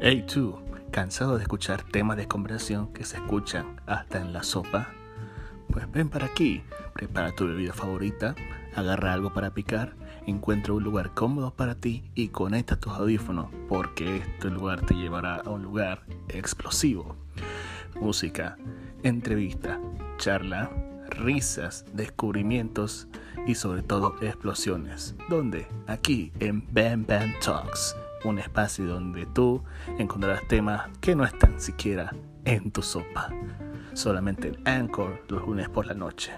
Hey tú, ¿cansado de escuchar temas de conversación que se escuchan hasta en la sopa? Pues ven para aquí, prepara tu bebida favorita, agarra algo para picar, encuentra un lugar cómodo para ti y conecta tus audífonos porque este lugar te llevará a un lugar explosivo. Música, entrevista, charla, risas, descubrimientos y sobre todo explosiones. ¿Dónde? Aquí en Bam Bam Talks, un espacio donde tú encontrarás temas que no están siquiera en tu sopa. Solamente en Anchor los lunes por la noche.